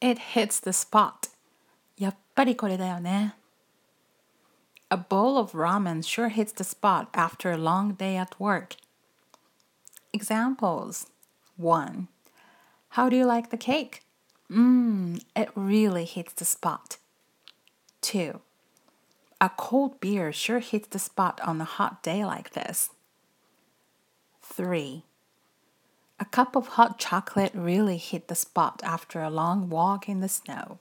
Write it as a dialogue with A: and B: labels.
A: It hits the spot. やっぱりこれだよね。A bowl of ramen sure hits the spot after a long day at work. Examples 1. How do you like the cake? Mmm, it really hits the spot. 2. A cold beer sure hits the spot on a hot day like this. 3. A cup of hot chocolate really hit the spot after a long walk in the snow.